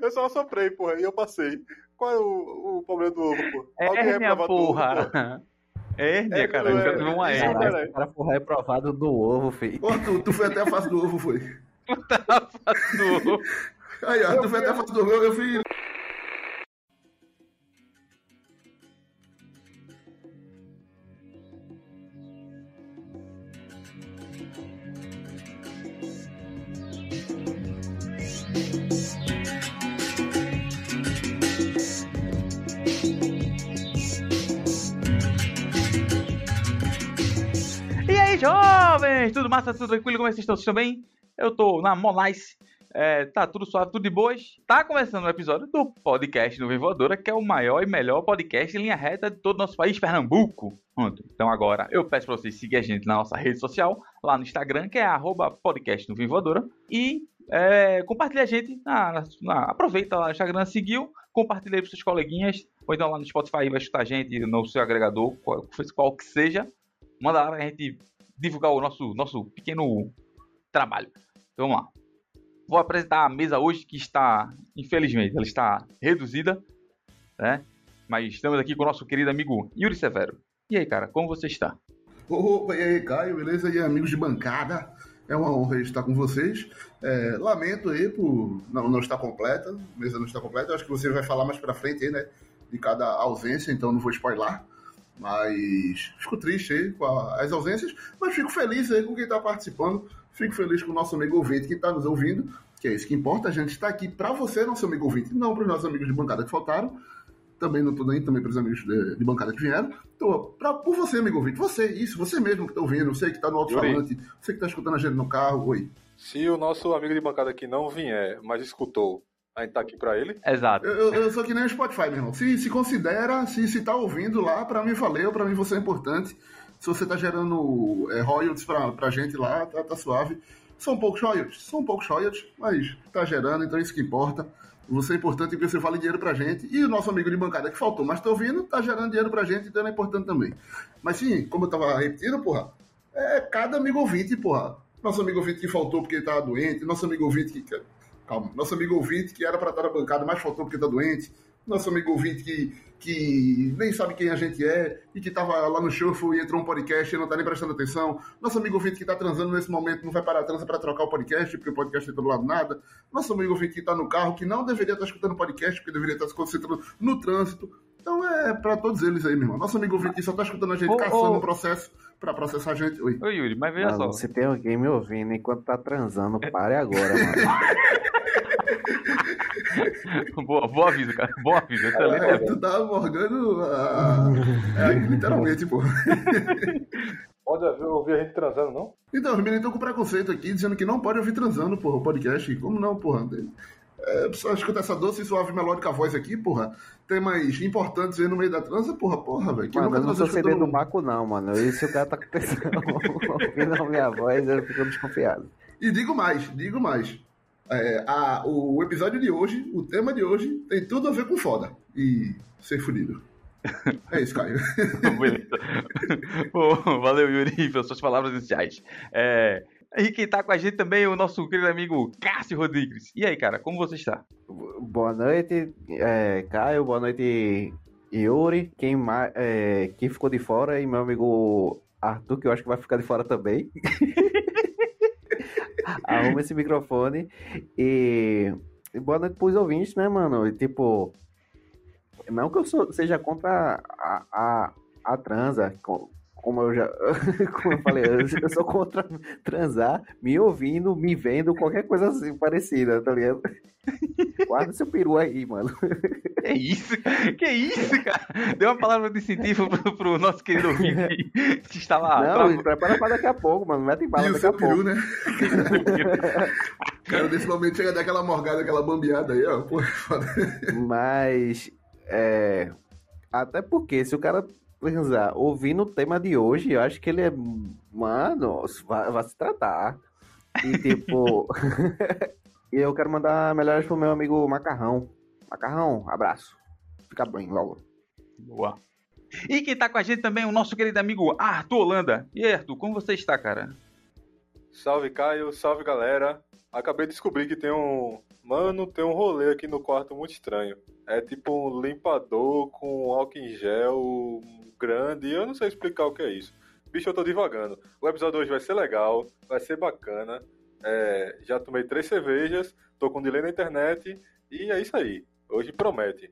Eu só soprei, porra, e eu passei. Qual é o, o problema do ovo, pô? Hérnia, porra. Hérnia, é, cara. É, teve uma hérnia. O cara foi reprovado do ovo, filho. Pô, tu, tu foi até a face do ovo, foi? Tu tá a face do ovo. Aí, ó, tu foi até a face do ovo, eu fui... Tudo massa, tudo tranquilo? Como é que vocês estão? Vocês estão bem? Eu tô na Monice. É, tá tudo suave, tudo de boas. Tá começando o um episódio do podcast do Voadora, que é o maior e melhor podcast em linha reta de todo o nosso país, Pernambuco. Então agora eu peço pra vocês seguirem a gente na nossa rede social, lá no Instagram, que é arroba podcast do Voadora. E é, compartilha a gente, na, na, aproveita lá no Instagram, seguiu, compartilha aí pros seus coleguinhas, ou então lá no Spotify vai escutar a gente no seu agregador, qual, qual que seja. Manda lá pra gente divulgar o nosso, nosso pequeno trabalho. Então, vamos lá. Vou apresentar a mesa hoje que está, infelizmente, ela está reduzida, né? Mas estamos aqui com o nosso querido amigo Yuri Severo. E aí, cara, como você está? Opa, e aí, Caio, beleza? E amigos de bancada? É uma honra estar com vocês. É, lamento aí por não, não estar completa, a mesa não está completa. acho que você vai falar mais pra frente aí, né? De cada ausência, então não vou spoiler. Mas fico triste aí com as ausências, mas fico feliz aí com quem está participando. Fico feliz com o nosso amigo ouvinte que está nos ouvindo, que é isso que importa. A gente está aqui para você, nosso amigo ouvinte, não para os nossos amigos de bancada que faltaram. Também não estou nem também para os amigos de, de, bancada que vieram. Pra, por você, amigo ouvinte. Você, isso, você mesmo que está ouvindo, você que está no alto-falante, você que está escutando a gente no carro. Oi. Se o nosso amigo de bancada aqui não vier, mas escutou a gente tá aqui pra ele. Exato. Eu, eu sou que nem o Spotify, meu irmão. Se, se considera, se, se tá ouvindo lá, pra mim valeu, pra mim você é importante. Se você tá gerando é, royalties pra, pra gente lá, tá, tá suave. São poucos royalties, são poucos royalties, mas tá gerando, então é isso que importa. Você é importante porque você vale dinheiro pra gente. E o nosso amigo de bancada que faltou, mas tá ouvindo, tá gerando dinheiro pra gente, então é importante também. Mas sim, como eu tava repetindo, porra, é cada amigo ouvinte, porra. Nosso amigo ouvinte que faltou porque ele tava doente, nosso amigo ouvinte que calma. Nosso amigo ouvinte, que era para estar na bancada, mas faltou porque está doente. Nosso amigo ouvinte que, que nem sabe quem a gente é e que estava lá no show e entrou um podcast e não está nem prestando atenção. Nosso amigo ouvinte que está transando nesse momento não vai parar a transa para trocar o podcast, porque o podcast não está do lado nada. Nosso amigo ouvinte que está no carro, que não deveria estar tá escutando o podcast, porque deveria estar se concentrando no trânsito. Então é para todos eles aí, meu irmão. Nosso amigo ouvinte que só está escutando a gente, oh, caçando o oh. processo para processar a gente. Oi. Oi, Yuri, mas veja só. Se tem alguém me ouvindo enquanto tá transando, pare agora, mano. boa, boa aviso, cara. Boa aviso. Excelente. É, tu tá morgando a... é, literalmente, pô. Pode ouvir a gente transando, não? Então, os meninos estão com preconceito aqui, dizendo que não pode ouvir transando, porra, o podcast. Como não, porra? É, só escuta essa doce e suave melódica voz aqui, porra. Temas importantes aí no meio da transa, porra, porra, velho. Mano, eu não sou CD do Maco, não, mano. E se o cara tá acontecendo ouvindo a minha voz, eu fico desconfiado. E digo mais, digo mais. É, a, o episódio de hoje, o tema de hoje, tem tudo a ver com foda. E ser fudido. É isso, Caio. Beleza. valeu, Yuri, pelas suas palavras iniciais. É, e quem tá com a gente também é o nosso querido amigo Cássio Rodrigues. E aí, cara, como você está? Boa noite, é, Caio. Boa noite, Yuri. Quem, é, quem ficou de fora e meu amigo Arthur, que eu acho que vai ficar de fora também. Arruma esse microfone. E, e boa noite pros ouvintes, né, mano? E, tipo, não que eu sou, seja contra a, a, a transa, como eu já como eu falei antes, eu sou contra transar, me ouvindo, me vendo, qualquer coisa assim parecida, tá ligado? Guarda seu peru aí, mano. Que isso? Que isso, cara? Deu uma palavra de incentivo pro, pro nosso querido ouvinte que está lá. Não, pra... prepara pra daqui a pouco, mano. Mete bala e daqui a pouco. peru, né? cara, nesse momento chega daquela morgada, aquela bambeada aí, ó. Foda. Mas, é... Até porque se o cara pensar, ouvindo o tema de hoje, eu acho que ele é. Mano, vai, vai se tratar. E tipo. e eu quero mandar melhores pro meu amigo Macarrão. Macarrão, abraço. Fica bem logo. Boa. E quem tá com a gente também é o nosso querido amigo Arthur Holanda. E aí, Arthur, como você está, cara? Salve, Caio. Salve, galera. Acabei de descobrir que tem um, Mano, tem um rolê aqui no quarto muito estranho. É tipo um limpador com álcool em gel grande. Eu não sei explicar o que é isso. Bicho, eu tô divagando. O episódio hoje vai ser legal, vai ser bacana. É, já tomei três cervejas, tô com delay na internet e é isso aí. Hoje promete.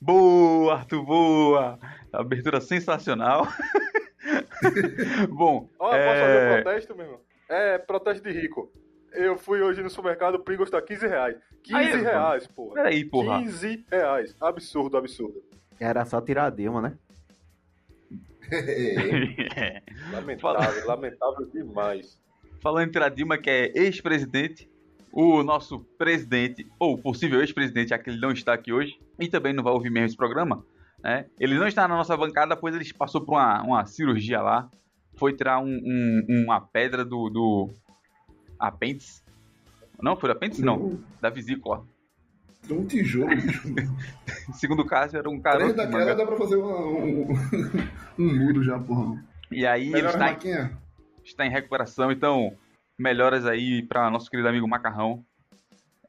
Boa, Arthur, boa! Abertura sensacional. Bom, Ó, posso é... fazer um protesto mesmo? É, protesto de rico. Eu fui hoje no supermercado, o Pringles tá 15 reais. 15 Aí, reais, porra. Peraí, porra. 15 reais. Absurdo, absurdo. Era só tirar a Dilma, né? Lamentável, lamentável demais. Falando em Tiradima, que é ex-presidente, o nosso presidente, ou possível ex-presidente, já que ele não está aqui hoje, e também não vai ouvir mesmo esse programa, né? Ele não está na nossa bancada, pois ele passou por uma, uma cirurgia lá, foi tirar um, um- uma pedra do, do apêndice. Não, foi do apêndice? Não, da vesícula. Um tijolo. Segundo o caso, era um de daquela dá pra fazer uma- um, um muro já, porra. E aí ele Melhor está, maquinha. está em recuperação, então melhoras aí para nosso querido amigo Macarrão.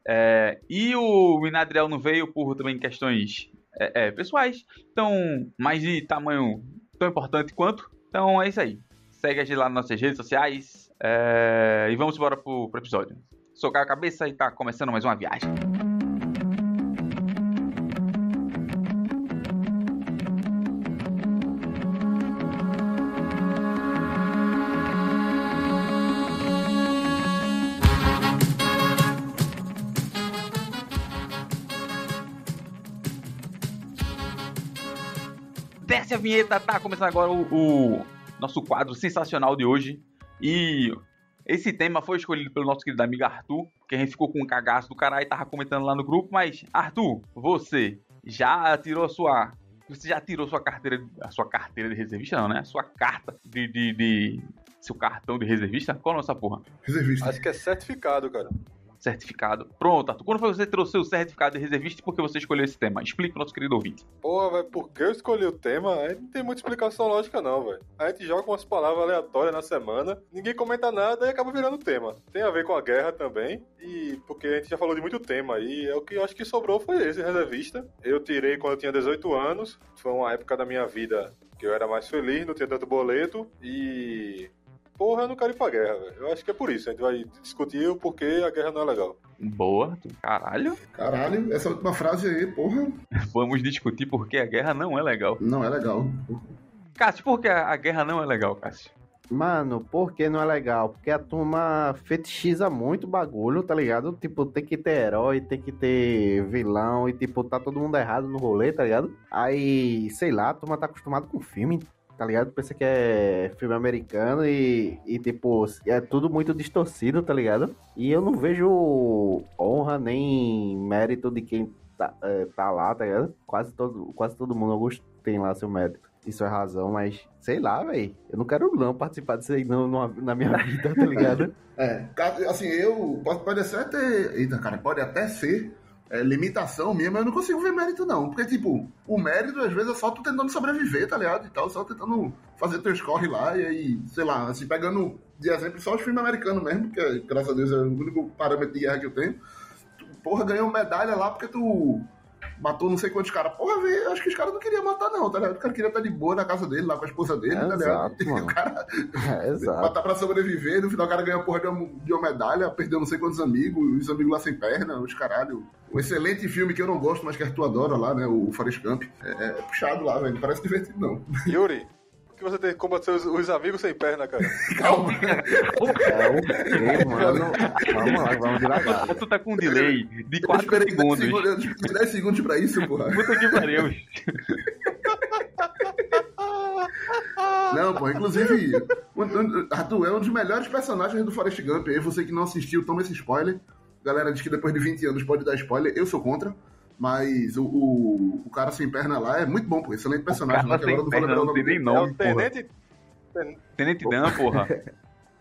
É, e o Minadriel não veio por também questões é, é, pessoais, então mais de tamanho tão importante quanto. Então é isso aí. Segue a gente lá nas nossas redes sociais é, e vamos embora pro, pro episódio. Socar a cabeça e tá começando mais uma viagem. Desce a vinheta, tá começando agora o, o nosso quadro sensacional de hoje. E esse tema foi escolhido pelo nosso querido amigo Arthur, que a gente ficou com um cagaço do caralho e tava comentando lá no grupo. Mas, Arthur, você já tirou a sua. Você já tirou sua carteira. A sua carteira de reservista, não, né? A sua carta de. de, de- seu cartão de reservista? Qual é essa porra? Reservista. Acho que é certificado, cara. Certificado. Pronto, Arthur. Quando foi você tirou seu certificado de reservista e por que você escolheu esse tema? Explique pro nosso querido ouvinte. Porra, velho, por que eu escolhi o tema? Aí não tem muita explicação lógica, não, velho. A gente joga umas palavras aleatórias na semana, ninguém comenta nada e acaba virando tema. Tem a ver com a guerra também, e porque a gente já falou de muito tema aí, é o que eu acho que sobrou foi esse, reservista. Eu tirei quando eu tinha 18 anos, foi uma época da minha vida que eu era mais feliz, não tinha tanto boleto, e. Porra, eu não quero ir pra guerra, velho. Eu acho que é por isso. A gente vai discutir o porquê a guerra não é legal. Boa. Caralho. Caralho, essa última frase aí, porra, Vamos discutir por que a guerra não é legal. não é legal. Cássio, por que a a guerra não é legal, Cássio? Mano, por que não é legal? Porque a turma fetichiza muito o bagulho, tá ligado? Tipo, tem que ter herói, tem que ter vilão e, tipo, tá todo mundo errado no rolê, tá ligado? Aí, sei lá, a turma tá acostumada com filme, tá ligado? Pensa que é filme americano e, e, tipo, é tudo muito distorcido, tá ligado? E eu não vejo honra nem mérito de quem tá, é, tá lá, tá ligado? Quase todo, quase todo mundo alguns tem lá seu mérito. Isso é razão, mas sei lá, velho. Eu não quero não participar disso aí não, numa- na minha vida, tá ligado? É, assim, eu. Pode, pode até. Eita, cara, pode até ser é, limitação minha, mas eu não consigo ver mérito, não. Porque, tipo, o mérito, às vezes, é só tu tentando sobreviver, tá ligado? E tal, só tentando fazer teus corre lá, e aí, sei lá, assim, pegando de exemplo só os filmes americanos mesmo, que graças a Deus é o único parâmetro de guerra que eu tenho. Tu, porra, ganhou medalha lá porque tu matou não sei quantos caras. Porra, velho, acho que os caras não queriam matar, não, tá ligado? O cara queria estar de boa na casa dele, lá com a esposa dele, É, tá ligado? exato, E mano. o cara É, exato. Matar pra sobreviver, no final o cara ganha a porra de uma, de uma medalha, perdeu não sei quantos amigos, os amigos lá sem perna, os caralho. Um excelente filme que eu não gosto, mas que tu adora lá, né? O Forrest Gump. É, é puxado lá, velho. Não parece divertido, não. Yuri, que você tem que combater os, os amigos sem perna, cara? Calma. É o quê, mano? Vamos lá, vamos devagar. Tu tá com um delay de Eu 4 esperei 10 segundos. segundos, eu esperei 10 segundos pra isso, porra. Puta que pariu. Não, pô, inclusive, um- um- Arthur é um dos melhores personagens do Forrest Gump. Aí você que não assistiu, toma esse spoiler. Galera diz que depois de 20 anos pode dar spoiler, eu sou contra. Mas o, o, o cara sem perna lá é muito bom, pô. Excelente personagem. cara lá, que agora sem eu não perna o não nome tem nem é nome, o porra. Tenente, Ten- Tenente Dan, porra.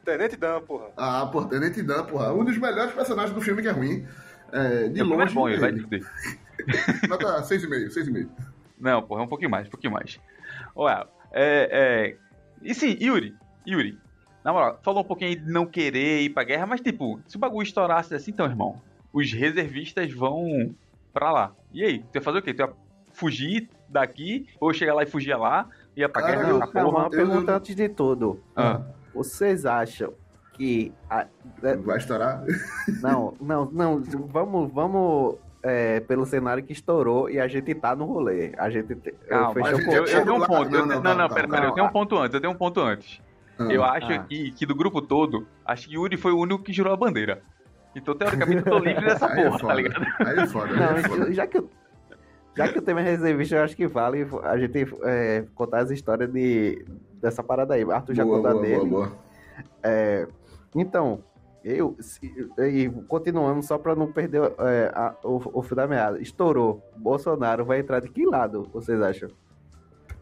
Tenente Dan, porra. Ah, pô, Tenente Dan, porra. Um dos melhores personagens do filme que é ruim. É, de É mais longe. bom, ele vai fuder. Nota 6,5, 6,5. Não, porra, é um pouquinho mais, um pouquinho mais. Olha, é, é... E sim, Yuri, Yuri, na moral, falou um pouquinho aí de não querer ir pra guerra, mas tipo, se o bagulho estourasse assim, então, irmão, os reservistas vão pra lá. E aí, tu ia fazer o quê? Tu ia fugir daqui, ou chegar lá e fugir lá, ia pra Cara, guerra eu- na Calma, uma porra. pergunta antes de tudo. Ah. Vocês acham que. a- é, Vai estourar? não, não, não. Vamos, vamos é, pelo cenário que estourou e a gente tá no rolê. A gente te- Calma, eu, gente já eu chegou tenho um ponto. Não, eu- não, não, não, pera, pera, eu tenho um ponto antes, eu tenho um ponto antes. Ah. Eu acho Ah. que, que do grupo todo, acho que Yuri foi o único que jurou a bandeira. Então, teoricamente, eu tô livre dessa Aí é porra, tá foda. ligado? Aí é foda, Não, aí é foda. já que, eu- já que o tema é reservista, eu acho que vale a gente é, contar as histórias de, dessa parada aí. Arthur já contou dele. boa, boa. É, então, eu, se- e continuando, só para não perder é, a- o, o fio da meada, estourou. Bolsonaro vai entrar de que lado, vocês acham?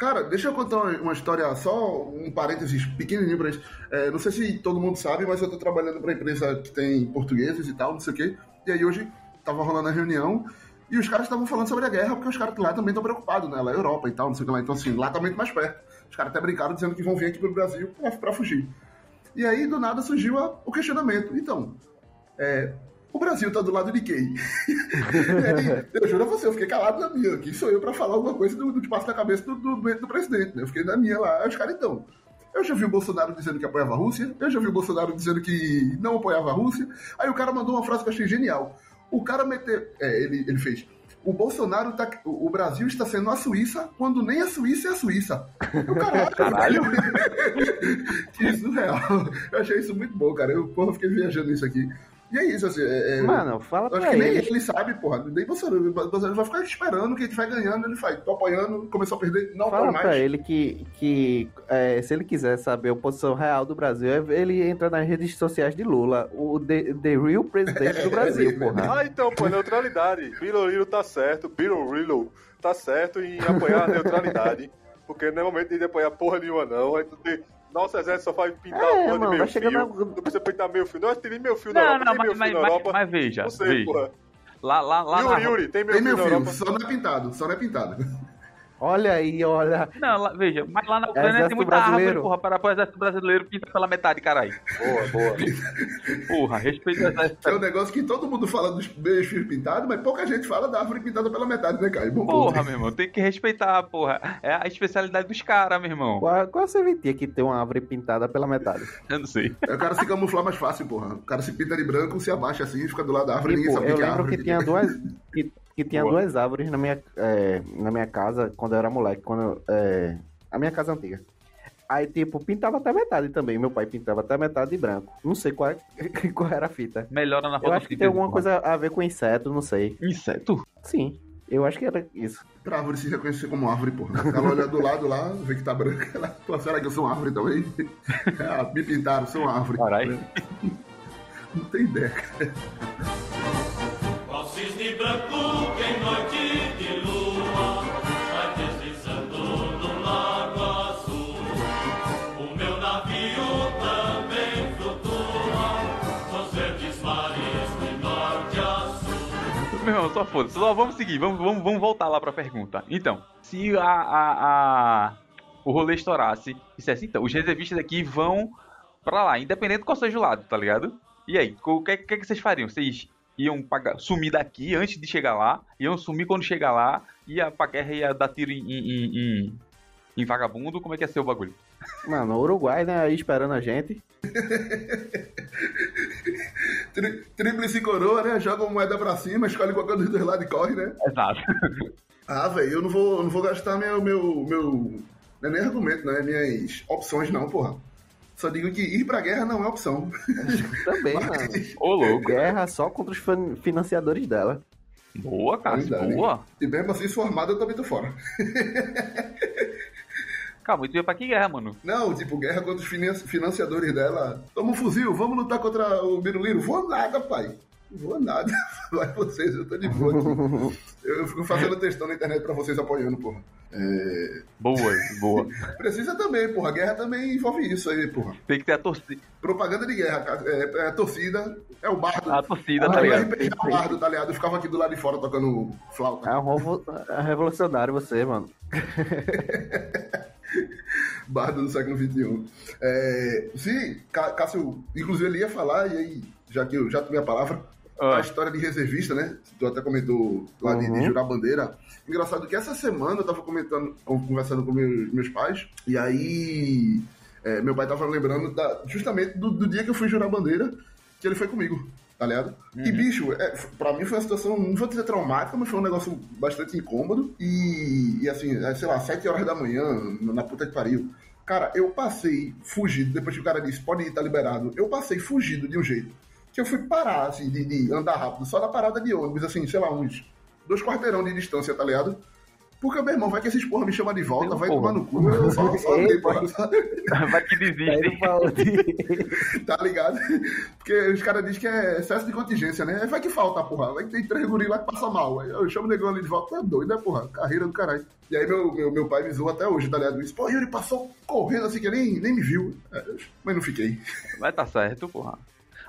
Cara, deixa eu contar uma história, só um parênteses pequenininho pra isso. É, não sei se todo mundo sabe, mas eu tô trabalhando pra empresa que tem portugueses e tal, não sei o quê. E aí hoje tava rolando a reunião e os caras estavam falando sobre a guerra, porque os caras lá também estão preocupados, né? Lá é Europa e tal, não sei o que lá. Então, assim, lá tá muito mais perto. Os caras até brincaram dizendo que vão vir aqui pro Brasil pra, pra fugir. E aí, do nada, surgiu a- o questionamento. Então, é, o Brasil tá do lado de quem? Aí, eu juro a você, eu fiquei calado na minha. Quem sou eu pra falar alguma coisa do, do que passa na cabeça do, do, do, presidente, né? Eu fiquei na minha lá. Os caras, então. Eu já vi o Bolsonaro dizendo que apoiava a Rússia, eu já vi o Bolsonaro dizendo que não apoiava a Rússia. Aí o cara mandou uma frase que eu achei genial. O cara meteu. É, ele, ele fez. O Bolsonaro tá. O Brasil está sendo a Suíça quando nem a Suíça é a Suíça. Eu, caralho, Caralho. que surreal. Eu achei isso muito bom, cara. Eu, porra, fiquei viajando isso aqui. E é isso, assim. É, é- Mano, fala eu acho pra que nem ele. sabe, porra. Nem Bolsonaro. O Bolsonaro vai ficar esperando que ele vai ganhando, ele faz. Tô apoiando, começou a perder, não Fala mais. pra ele que, que é, se ele quiser saber a posição real do Brasil, ele entra nas redes sociais de Lula, o the, the real presidente do Brasil, porra. Ah, então, pô, neutralidade. Biroliro tá certo, Biroliro tá certo em apoiar a neutralidade. Porque não é momento de apoiar porra nenhuma, não. Aí tu tem- Nosso exército só faz pintar É, porra mano, de meio vai fio. chegando a- Não precisa pintar meio fio. Não, tem nem meio fio na Não, Europa. não, tem mas, meio mas, fio na mas, Europa. mas veja, não sei, veja. porra. Lá, lá, lá Yuri, na... Yuri, tem meu Tem fio na filho, Europa. só não é pintado, só não é pintado. Olha aí, olha. Não, lá- veja, mas lá na Ucrânia Exército tem muita árvore, brasileiro. porra, para o exército brasileiro pinta pela metade, caralho. Boa, boa. Porra, respeita o exército. É um negócio que todo mundo fala dos meus filhos pintados, mas pouca gente fala da árvore pintada pela metade, né, Caio? Bom ponto. Porra, meu irmão, tem que respeitar, porra. É a especialidade dos caras, meu irmão. Qual, qual a serventia que tem uma árvore pintada pela metade? Eu não sei. Aí o cara se camuflar mais fácil, porra. O cara se pinta de branco, se abaixa assim, fica do lado da árvore, ninguém Tipo, sabe o eu que é lembro árvore. que tinha duas. Que, que tinha Boa. duas árvores na minha, é, na minha casa quando eu era moleque, quando é, a minha casa antiga. Aí, tipo, pintava até metade também. Meu pai pintava até metade de branco. Não sei qual, é- qual era a fita. Melhora na Eu acho que tem alguma coisa a ver com inseto, não sei. Inseto? Sim, eu acho que era isso. Pra árvore se reconhecer como árvore, porra. Ela olha do lado lá, vê que tá branca. Ela, pô, será que eu sou uma árvore também? ah, me pintaram, sou uma árvore. Caralho. Não tem ideia. Qual cisne branco que em noite de lua vai deslizando no lago azul. O meu navio também flutua nos verdes mares de norte a sul. Meu irmão, só foda-se. Vamos seguir, vamos, vamos, vamos voltar lá pra pergunta. Então, se a, a, a- o rolê estourasse, dissesse, então, os reservistas aqui vão pra lá, independente qual seja o lado, tá ligado? E aí, o que, que, que vocês fariam? Vocês iam pagar, sumir daqui antes de chegar lá, iam sumir quando chegar lá, ia pra guerra ia dar tiro em, em, em, em vagabundo, como é que ia ser o bagulho? Mano, o Uruguai, né, aí esperando a gente. Tri, tríplice coroa, né? Joga uma moeda pra cima, escolhe qualquer dos dois lados e corre, né? Exato. Ah, velho, eu não vou, não vou gastar meu, meu, meu. Não é nem argumento, né? Minhas opções, não, porra. Só digo que ir pra guerra não é opção. Também, mano. Ô, louco. Guerra só contra os fin- financiadores dela. Boa, Cássio, Verdade. boa. E mesmo assim, se for armado, eu também tô fora. Calma, e tu ia pra que guerra, mano? Não, tipo, guerra contra os finan- financiadores dela. Toma um fuzil, vamos lutar contra o Biruliro. Vou nada, pai. Vou nada. Vai vocês, eu tô de boa aqui. Eu fico fazendo textão na internet pra vocês apoiando, porra. É... Boa, boa. Precisa também, porra. Guerra também envolve isso aí, porra. Tem que ter a torcida, Propaganda de guerra, cara. É, é a torcida, é o bardo. a torcida, Ah, tá ligado? RPG é o bardo, tá ligado? Eu ficava aqui do lado de fora tocando flauta. É um é revolucionário você, mano. Bardo do século XXI. É, se Cá- Cássio, inclusive, ele ia falar, e aí, já que eu já tomei a palavra, Ah. a história de reservista, né? Tu até comentou lá de, de Uhum. jurar bandeira. Engraçado que essa semana eu tava comentando, conversando com meus, meus pais, e aí é, meu pai tava lembrando da- justamente do, do dia que eu fui jurar bandeira, que ele foi comigo, tá ligado? E bicho, é, pra mim foi uma situação, não vou dizer traumática, mas foi um negócio bastante incômodo. E, e assim, é, sei lá, sete horas da manhã, na puta que pariu. Cara, eu passei fugido, depois que o cara disse, pode ir, tá liberado. Eu passei fugido de um jeito. Que eu fui parar, assim, de, de andar rápido, só na parada de ônibus, assim, sei lá, uns dois quarteirão de distância, tá ligado? Porque, meu irmão, vai que esses porra me chamam de volta, vai porra. tomar no cu. Eu só, só andei, porra, Vai que desiste. ele tá ligado? Porque os caras dizem que é excesso de contingência, né? Vai que falta, porra. Vai que tem três guris lá que passa mal. Aí eu chamo o negão ali de volta, é doido, né, porra? Carreira do caralho. E aí meu, meu, meu pai me zoou até hoje, tá ligado? Disse, pô, Yuri passou correndo assim que nem, nem me viu. Mas não fiquei. Vai tá certo, porra.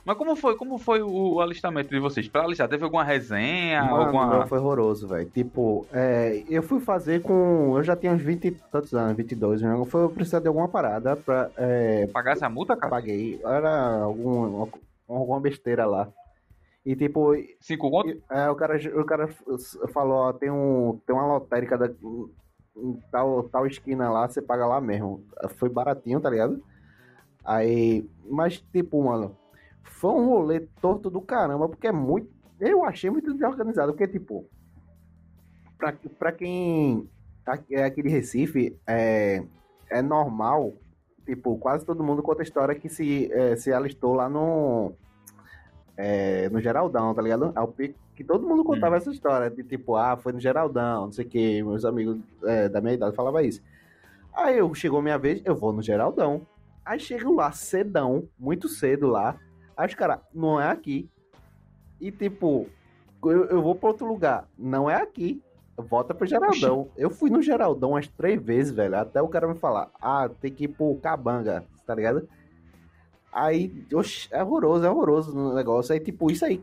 Mas como foi, como foi o alistamento de vocês? Pra alistar, teve alguma resenha? Mano, alguma... não, foi horroroso, velho. Tipo, é, eu fui fazer com. Eu já tinha uns 20 e tantos anos, 22, né? Foi eu precisar de alguma parada pra. É, Pagar essa multa, cara? paguei. Era algum, alguma besteira lá. E tipo, Cinco conto? é, o, cara, o cara falou: ó, tem, um, tem uma lotérica da, tal, tal esquina lá, você paga lá mesmo. Foi baratinho, tá ligado? Aí. Mas, tipo, mano, foi um rolê torto do caramba, porque é muito. Eu achei muito desorganizado, porque, tipo. Pra, pra quem é aqui de Recife, é, é normal. Tipo, quase todo mundo conta a história que se, é, se alistou lá no. é, no Geraldão, tá ligado? É o pico que todo mundo contava essa história, de tipo, ah, foi no Geraldão, não sei o que, meus amigos é, da minha idade falavam isso. Aí eu chegou minha vez, eu vou no Geraldão. Aí chego lá cedão, muito cedo lá. Aí os caras, não é aqui. E tipo, eu, eu vou pra outro lugar, não é aqui. Volta pro Geraldão. Eu fui no Geraldão umas três vezes, velho. Até o cara me falar, ah, tem que ir pro Cabanga, tá ligado? Aí, oxe, é horroroso, é horroroso no negócio. Aí, tipo, isso aí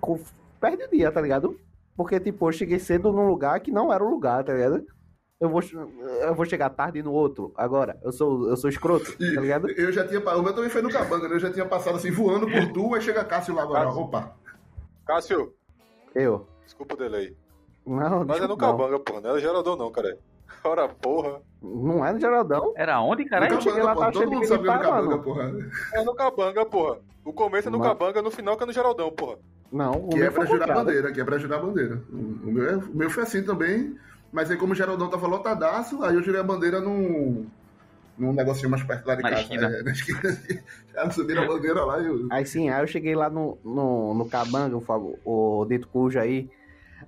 perde o dia, tá ligado? Porque, tipo, eu cheguei cedo num lugar que não era o lugar, tá ligado? Eu vou, eu vou chegar tarde no outro. Agora, eu sou, eu sou escroto, E tá ligado? Eu já tinha. O meu também foi no Cabanga, né? Eu já tinha passado assim, voando por tu, aí chega Cássio lá agora. Cássio. Opa. Cássio, Eu. desculpa o delay. Não, Mas é no. Cabanga, porra. Não é no Gerador, não, cara. Ora, porra. Não é no Geraldão. Era onde, caralho? eu cheguei lá, tava cheio de mundo sabe que é no militar, Cabanga, mano. porra. É no Cabanga, porra. O começo é no Mas- Cabanga, no final que é no Geraldão, porra. Não, o Que meu é pra foi jurar contrário. bandeira, que é pra jurar bandeira. O o meu, é- o meu foi assim também, mas aí como o Geraldão tava lotadaço, aí eu jurei a bandeira num, num negocinho mais perto lá de Na casa. esquina. É, na esquina. Já subiram a bandeira lá e eu... Aí sim, aí eu cheguei lá no, no, no Cabanga, o, Fábio- o Dito Cujo aí.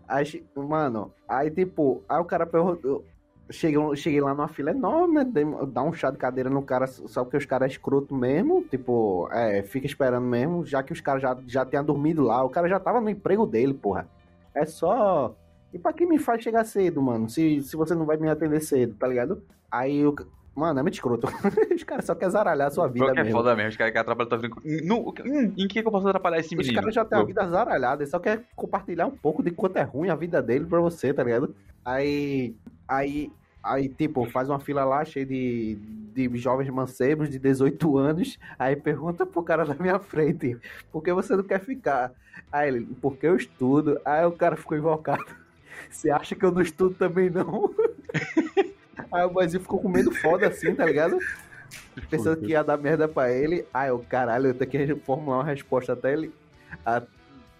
Aí, mano, aí tipo, aí o cara perguntou. Cheguei, cheguei lá numa fila enorme, né? Dá um chá de cadeira no cara, só porque os caras é escroto mesmo. Tipo, é, fica esperando mesmo, já que os caras já, já tinham dormido lá. O cara já tava no emprego dele, porra. É só. E pra que me faz chegar cedo, mano? Se, se você não vai me atender cedo, tá ligado? Aí o. Mano, é muito escroto. os caras só querem zaralhar a sua vida que é mesmo. foda mesmo, os caras querem atrapalhar tua vida. No- em que que eu posso atrapalhar esse Os menino? caras já têm a vida zaralhada, ele só quer compartilhar um pouco de quanto é ruim a vida dele pra você, tá ligado? Aí, aí, aí tipo, faz uma fila lá cheia de, de jovens mancebos de 18 anos, aí pergunta pro cara da minha frente, por que você não quer ficar? Aí ele, porque eu estudo. Aí o cara ficou invocado. Você acha que eu não estudo também não? aí o Brasil ficou com medo foda assim, tá ligado? Pensando que ia dar merda pra ele. Aí o caralho, eu tenho que formular uma resposta até ele. a-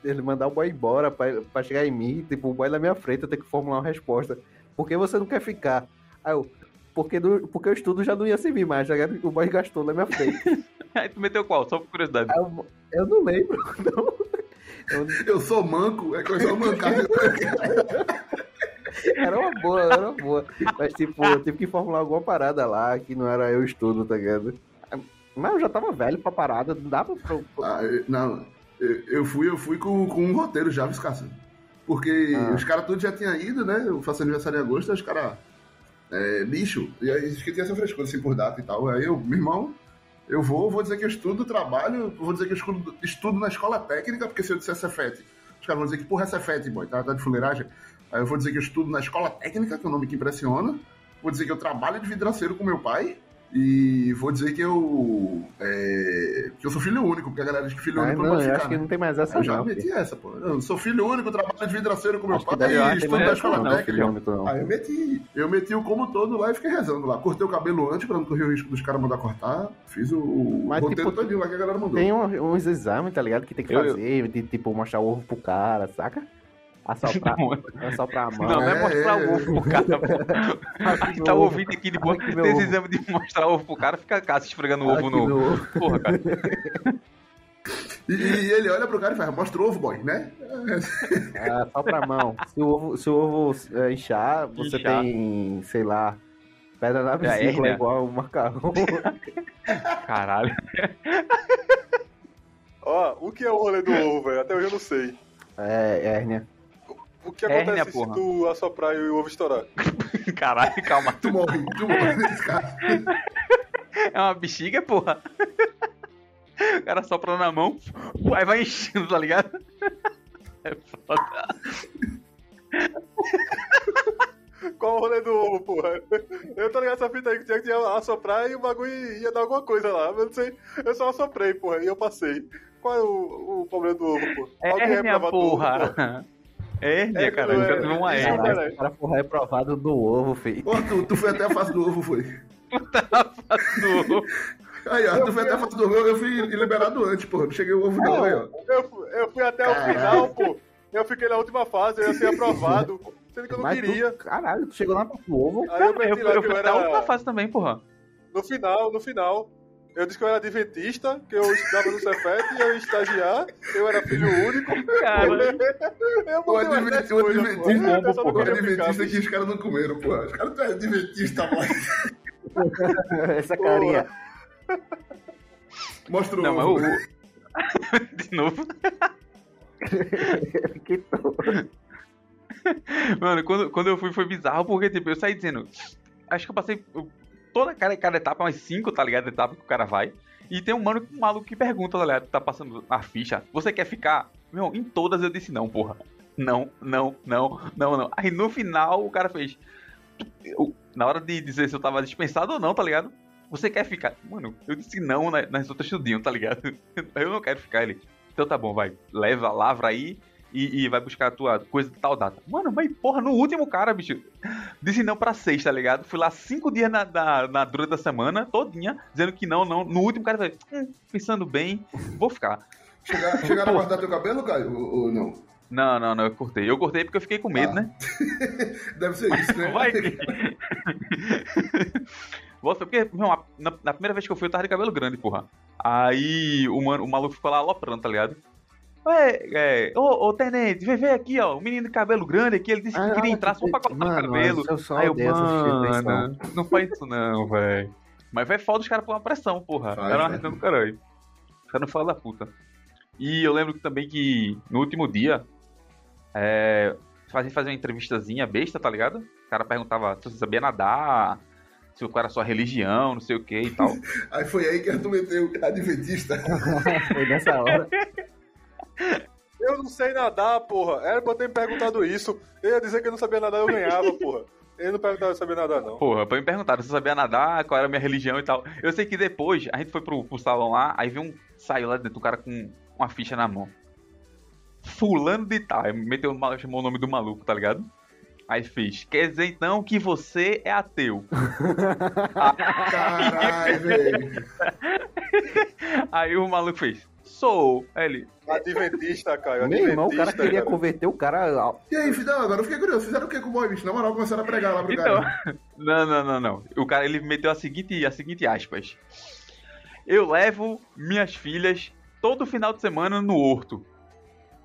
ele mandar o boy embora pra, pra chegar em mim. Tipo, o boy na minha frente, eu tenho que formular uma resposta. Por que você não quer ficar? Aí eu. Porque, do, porque o estudo já não ia servir mais, tá ligado? O boy gastou na minha frente. Aí tu meteu qual? Só por curiosidade. Eu, eu não lembro, não. Eu- Eu sou manco, é coisa mancar. era uma boa, era uma boa. Mas, tipo, eu tive que formular alguma parada lá que não era eu estudo, tá ligado? Mas eu já tava velho pra parada, não dava pra. Ah, eu- não, eu eu fui, eu fui com, com um roteiro já, Viscasso. Porque Ah. os caras todos já tinham ido, né? Eu faço aniversário em agosto, os caras. É, bicho, e aí que tinha essa frescura assim por data e tal. Aí eu, meu irmão, eu vou, vou dizer que eu estudo, trabalho, vou dizer que eu estudo, estudo na escola técnica, porque se eu disser Cefete, os caras vão dizer que porra é Cefete, boy, tá, tá de fuleiragem. Aí eu vou dizer que eu estudo na escola técnica, que é o nome que impressiona. Vou dizer que eu trabalho de vidraceiro com meu pai. E vou dizer que eu. é, que eu sou filho único, porque a galera diz que filho Ah, único não, não, pode ficar. acho que né? não tem mais essa Eu já não. meti essa, pô. Eu sou filho único, trabalho de vidraceiro com meu Acho que pai e estudo na essa escola não, técnica. filho único não. Aí eu meti, eu meti o como todo lá e fiquei rezando lá. Cortei o cabelo antes pra não correr o risco dos caras mandar cortar. Fiz o, o Mas, roteiro tipo, todinho lá que a galera mandou. Tem uns exames, tá ligado? Que tem que Eu- eu- fazer, de tipo, mostrar o ovo pro cara, saca? Assoprar, assoprar a mão. Não, não é É, mostrar é. o ovo pro cara, pô. Quem tá ouvindo aqui de boa, Aqui tem esse ovo. exame de mostrar ovo pro cara, fica a casa esfregando o ovo no. no- Porra, cara. E, e ele olha pro cara e faz, mostra o ovo, boy, né? Ah, só pra mão. Se o ovo, se o ovo é, inchar, você Inchar. tem, sei lá, pedra na É, vesícula hérnia. igual o macarrão. Caralho. Ó, o que é o rolê do ovo, velho? Até hoje eu não sei. É, hérnia. O que Hérnia, acontece se porra. tu assoprar e o ovo estourar? Caralho, calma. Tu morre, tu morre nesse caso. É uma bexiga, porra. O cara sopra na mão, aí vai enchendo, tá ligado? É foda. Qual o rolê do ovo, porra? Eu tô ligado essa fita aí que tinha que assoprar e o bagulho ia dar alguma coisa lá. Eu não sei. Eu só assoprei, porra, e eu passei. Qual é o, o problema do ovo, porra? Alguém Hérnia, reprovado do ovo, porra. Hérnia, É, cara. é, Nunca teve uma é, hérnia. O cara for reprovado do ovo, filho. Pô, tu, tu foi até a fase do ovo, foi. Do ovo. Aí, ó, tu foi até a fase do ovo, eu fui liberado antes, pô. Não cheguei o ovo não, aí, ó. Eu, eu fui até o Caralho. final, pô. Eu fiquei na última fase, eu ia ser aprovado. Sendo que eu não Mas queria. tu, caralho, tu chegou lá pro ovo. Aí eu Eu, eu fui até a última fase também, porra. No final, no final. Eu disse que eu era adventista, que eu estudava no Cefet, e eu ia estagiar, eu era filho único. Cara, Eu O adventista, o adventista, o adventista que os caras não comeram, pô. Os caras não é adventista, mano. Essa carinha. Mostra o não, mas o. De novo. que tu... Mano, quando, quando eu fui foi bizarro, porque, tipo, eu saí dizendo. Acho que eu passei eu- toda cada, cada etapa, umas 5, tá ligado? Etapa que o cara vai. E tem um mano, um maluco que pergunta, tá ligado? Tá passando a ficha. Você quer ficar? Meu, em todas eu disse não, porra. Não, não, não, não, não. Aí no final o cara fez. eu- na hora de dizer se eu tava dispensado ou não, tá ligado? Você quer ficar? Mano, eu disse não na- nas outras tudinho, tá ligado? Eu não quero ficar ele. Então tá bom, vai. Leva, lavra aí e, e vai buscar a tua coisa de tal data. Mano, mas porra, no último cara, bicho, disse não pra seis, tá ligado? Fui lá cinco dias na, na, na durante a semana, todinha, dizendo que não, não. No último cara falei, hum, pensando bem, vou ficar. Chegar, chegaram a cortar teu cabelo, Caio? Ou, ou não? Não, não, não, eu cortei. Eu cortei porque eu fiquei com medo, Ah. né? Deve ser isso, né? Vai que. Volta, porque, meu, na, na primeira vez que eu fui, eu tava de cabelo grande, porra. Aí o, mano, o maluco ficou lá aloprando, tá ligado? É, é, ô, ô, tenente, vem ver aqui, ó, o menino de cabelo grande aqui, ele disse que Ah, queria entrar só pra cortar mano, o cabelo. eu só Aí eu, mano, não faz isso não, velho. Mas vai foda os caras por uma pressão, porra. Vai, Era uma vai. retão do caralho. Os caras não falam da puta. E eu lembro também que no último dia, é, fazia fazer uma entrevistazinha besta, tá ligado? O cara perguntava se você sabia nadar, se qual era a sua religião, não sei o que e tal. Aí foi aí que tu meteu adventista. Foi nessa hora. Eu não sei nadar, porra. Era pra ter me perguntado isso. Eu ia dizer que eu não sabia nadar, eu ganhava, porra. Ele não perguntava se eu sabia nadar, não. Porra, pra me perguntaram se eu sabia nadar, qual era a minha religião e tal. Eu sei que depois, a gente foi pro, pro salão lá, aí viu um. Saiu lá dentro, o cara com uma ficha na mão. Fulano de tal. Aí meteu, o maluco, chamou o nome do maluco, tá ligado? Aí fez. Quer dizer então que você é ateu. Caralho, velho. Aí o maluco fez. Sou. Aí ele. Adventista, Caio. Meu irmão, o cara queria cara. converter o cara. E aí, Fidel, agora eu fiquei curioso. Fizeram o que com o boy, bicho? Na moral, começaram a pregar lá pro Então, cara. não, não, não, não. O cara ele meteu a seguinte, a seguinte aspas. Eu levo minhas filhas todo final de semana no horto.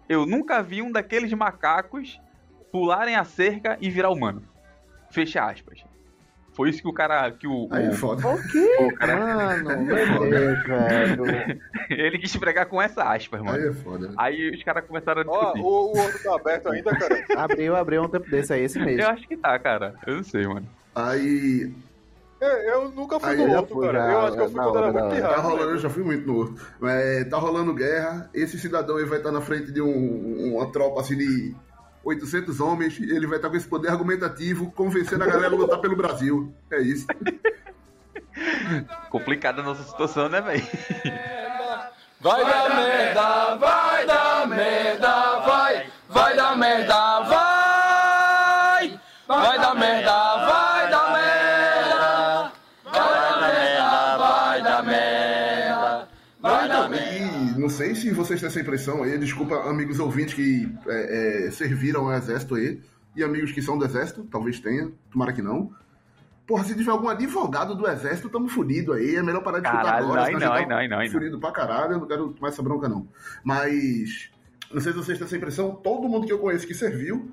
Eu nunca vi um daqueles macacos pularem a cerca e virar humano. Fecha aspas. Foi isso que o cara, que o, Aí é o- foda. O quê? Mano, meu Deus, velho. ele quis pregar com essa aspas, Aí mano. é foda. Aí os caras começaram a Ó, discutir. o, o outro tá aberto ainda, cara. Abriu, abriu um tempo desse aí, esse mesmo. Eu acho que tá, cara. Eu não sei, mano. Aí Eu, eu nunca fui Aí no outro, cara. já, eu acho que eu fui quando era hora, muito na tá rolando, eu né? já fui muito no outro. Mas tá rolando guerra. Esse cidadão ele vai estar na frente de um- uma tropa assim de 800 homens. Ele vai estar com esse poder argumentativo, convencendo a galera a lutar pelo Brasil. É isso. Complicada a nossa situação, né, velho? Vai dar merda, vai dar merda, vai, vai dar merda, se vocês têm essa impressão aí, desculpa amigos ouvintes que é, é, serviram ao exército aí, e amigos que são do exército, talvez tenha, tomara que não. Porra, se tiver algum advogado do exército, tamo fudido aí, é melhor parar de Caralho, agora, não, senão não, não, não, não. fudido pra caralho, eu não quero tomar essa bronca não. Mas, não sei se vocês têm essa impressão, todo mundo que eu conheço que serviu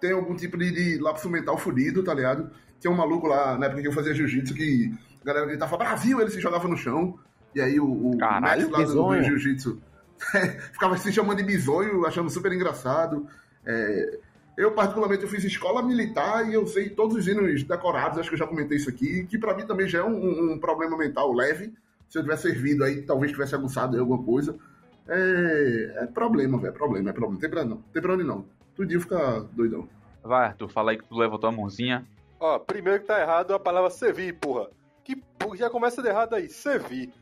tem algum tipo de, de lapso mental fudido, tá ligado? Tinha um maluco lá, na época que eu fazia jiu-jitsu, que a galera gritava Brasil, ele se jogava no chão, e aí o, o Caralho, mestre lá do, do jiu-jitsu ficava se chamando de bisonho, achando super engraçado. É, eu, particularmente, eu fiz escola militar e eu sei todos os hinos decorados, acho que eu já comentei isso aqui, que pra mim também já é um, um problema mental leve. Se eu tivesse servido aí, talvez tivesse aguçado aí alguma coisa. É, é problema, velho, é problema, é problema. Tem pra não, tem pra onde não. Tudinho fica doidão. Vai, Arthur, fala aí que tu levantou a mãozinha. Ó, primeiro que tá errado a palavra servir, porra. Que porra, já começa de errado aí, servir.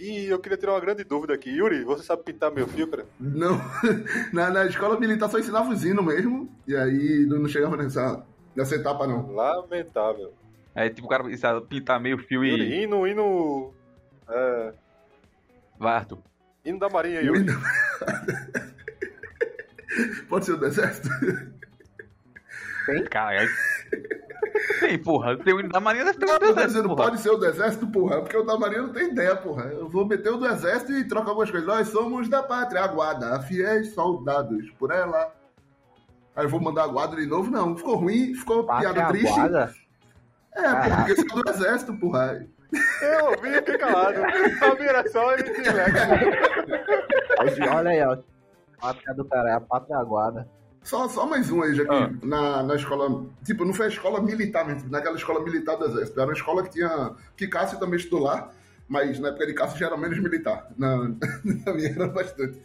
E eu queria tirar uma grande dúvida aqui. Yuri, você sabe pintar meu fio, cara? Não, na, na escola militar só ensinava os hinos mesmo, e aí não, chegava nessa, nessa etapa não. Lamentável. É tipo o cara sabe, pintar meio fio e. Yuri, hino, hino. É, Arthur. hino da Marinha, Yuri. Pode ser o do exército? Cara, Tem, porra. Tem o da Marinha, deve ter Não, um eu tô deserto, dizendo, porra. pode ser o do exército, porra, porque o da marinha não tem ideia, porra. Eu vou meter o do exército e trocar algumas coisas. Nós somos da pátria, aguarda, fiéis soldados por ela. Aí eu vou mandar a guarda de novo? Não, ficou ruim, ficou piada Pátria triste. Guarda? É, porra, porque sou do exército, porra. Eu ouvi, fiquei calado. A minha era só emitir leque. Olha aí, ó. Pátria do cara, é a pátria guarda. Só, só mais um aí, já que Ah. na, na escola. Tipo, não foi a escola militar mesmo, naquela escola militar do exército. Era uma escola que tinha. que Cássio também estudou lá, mas na época de Cássio já era menos militar. Na, na minha era bastante.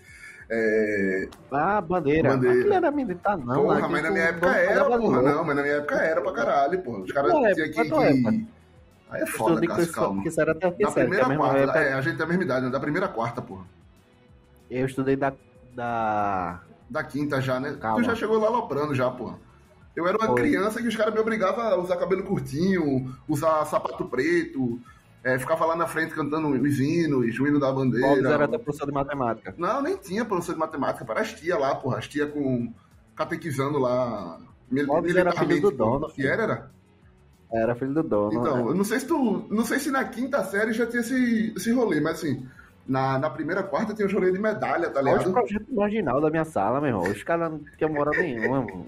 É, Ah, bandeira. Bandeira. Aquilo era militar, não. porra, né? mas na minha época era, porra. Não, mas na minha época era pra caralho, porra. Os caras Qual tinham que. Que... Aí é foda, Cássio, calma. isso era até Da é primeira mesma quarta. época. É, a gente tem a mesma idade, né? Da primeira quarta, porra. Eu estudei da. da... Da quinta já, né? Calma. Tu já chegou lá aloprando já, porra. Eu era uma Foi. criança que os caras me obrigavam a usar cabelo curtinho, usar sapato preto, é, ficava lá na frente cantando os hinos, o hino da bandeira. era da professor de matemática. Não, nem tinha professor de matemática, para as tia lá, porra. As tia com. catequizando lá. mil- Bob era filho do dono, pô. E era, era? Era filho do dono. Então, né? eu não sei se tu. Não sei se na quinta série já tinha esse, esse rolê, mas assim. Na, na primeira, quarta tinha os rolê de medalha, tá Olha os ligado? projetos marginal da minha sala, meu irmão. Os caras não tinham moral nenhuma, mano.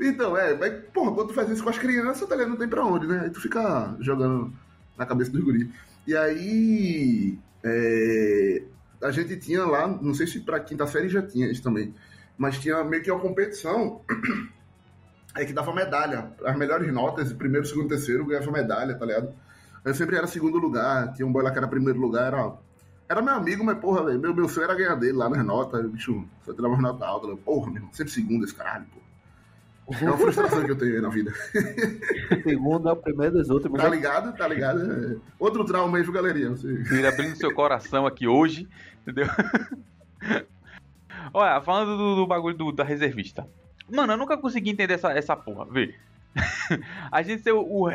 Então, é, mas, porra, quando tu faz isso com as crianças, tá ligado? Não tem pra onde, né? Aí tu fica jogando na cabeça dos guri. E aí. é, a gente tinha lá, não sei se pra quinta série já tinha isso também, mas tinha meio que uma competição aí que dava medalha. As melhores notas, primeiro, segundo, terceiro, ganhava medalha, tá ligado? Eu sempre era segundo lugar, tinha um boy lá que era primeiro lugar, era. Era meu amigo, mas porra, velho, meu, meu sonho era ganhar dele lá nas notas, o bicho, só tirava as notas altas. eu, Porra, meu irmão, sempre segundo esse caralho, porra. É uma frustração que eu tenho aí na vida. O segundo é o primeiro dos últimos. Tá ligado? Tá ligado? É. Outro trauma aí, viu, galerinha? Você... Ele abrindo seu coração aqui hoje, entendeu? Olha, falando do, do bagulho do- da reservista. Mano, eu nunca consegui entender essa, essa porra, vê. a gente ser o, o,